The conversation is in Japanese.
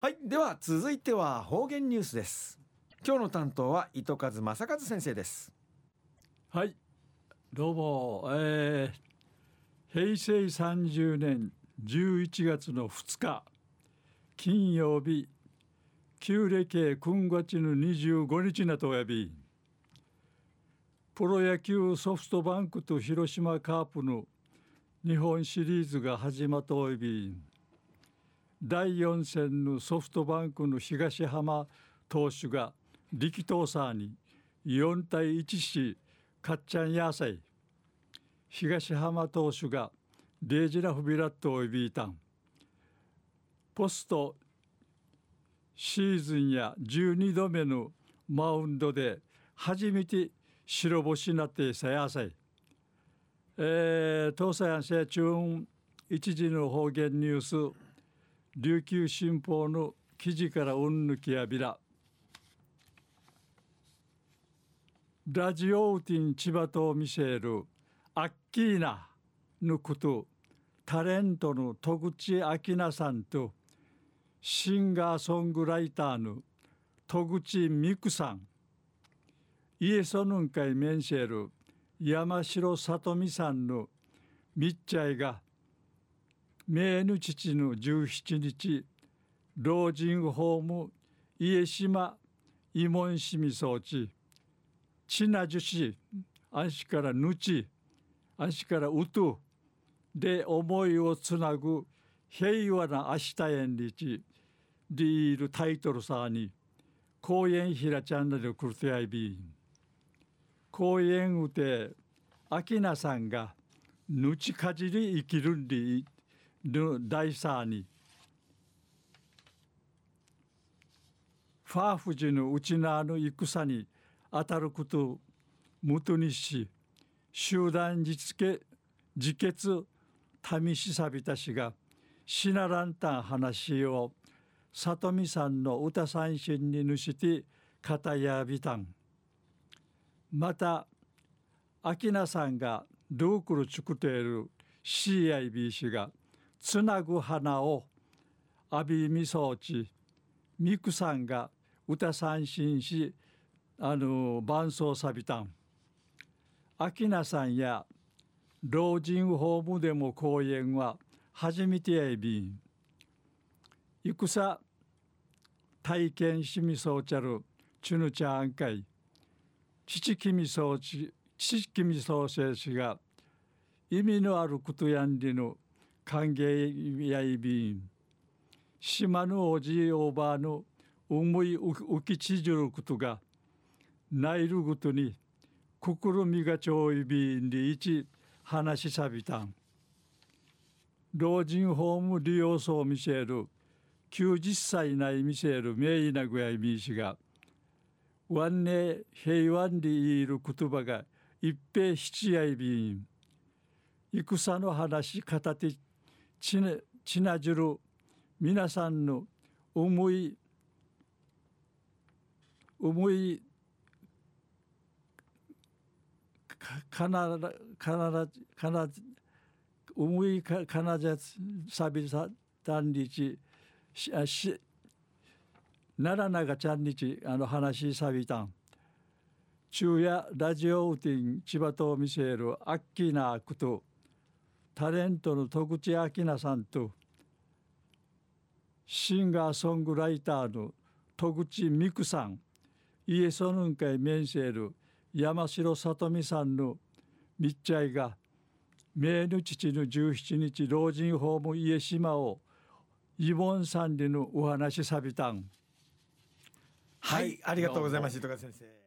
はいでは続いては方言ニュースです。今日の担当は糸数正和先生です。はいどうも、えー、平成30年11月の2日金曜日旧暦君月の25日なとやびプロ野球ソフトバンクと広島カープの日本シリーズが始まったおいび。第4戦のソフトバンクの東浜投手が力投さに4対1しかっちゃんやさい東浜投手がデージラフビラットをいびいたん。ポストシーズンや12度目のマウンドで初めて白星になってさやさい、えー、東西安社中一時の方言ニュース。琉球新報の記事からうんぬきやびら。ラジオウティン千葉と見せるアッキーナのことタレントの戸口明菜さんとシンガーソングライターの戸口美久さん。イエソヌンカイメンシェル山城里美さんのみっちゃいが命の父の17日老人ホーム家島慰問市み装置ち。なじゅし足からぬち足からうとで思いをつなぐ平和な明日縁日。でいるタイトルさに。公園ひらチャンネルクルテアイビー公園うて秋名さんがぬちかじり生きるんでの大さにファーフジのうちなの戦に当たることもとにし集団自決自決民しさびたしがしならんたん話を里見さんの歌三振にぬして片やびたん。また秋名さんがドークルチュクテール CIB がつなぐ花を阿ビみ装置ミクさんが歌三振しあの伴奏さびたん。秋名さんや老人ホームでも公演は初めてやいびん。戦体験しみそうちゃるチュヌチャン会父君そうち父君そうせしが意味のあることやんりの歓迎やいびん島のおじいおばあの思い浮きちじることがないるごとに心みがちょいびんで一話しさびたん老人ホーム利用層見せる90歳ない見せる名医なぐやいみしがワンネ平和でいる言葉が一平七やいびん戦の話片手ちなちなじる皆さんの思い思いかならかならかな思いかかなじゃさびさたんにちししならながちゃんにちあの話さびたん。昼夜ラジオウティン千葉と見せるアッキーなこと。タレントの戸口明菜さんとシンガーソングライターの戸口美久さんイエソヌンカイメンセール山城里美さんの密着が明の父の17日老人ホーム家島をイボンさんでのお話さびたん。はい、ありがとうございます糸川先生。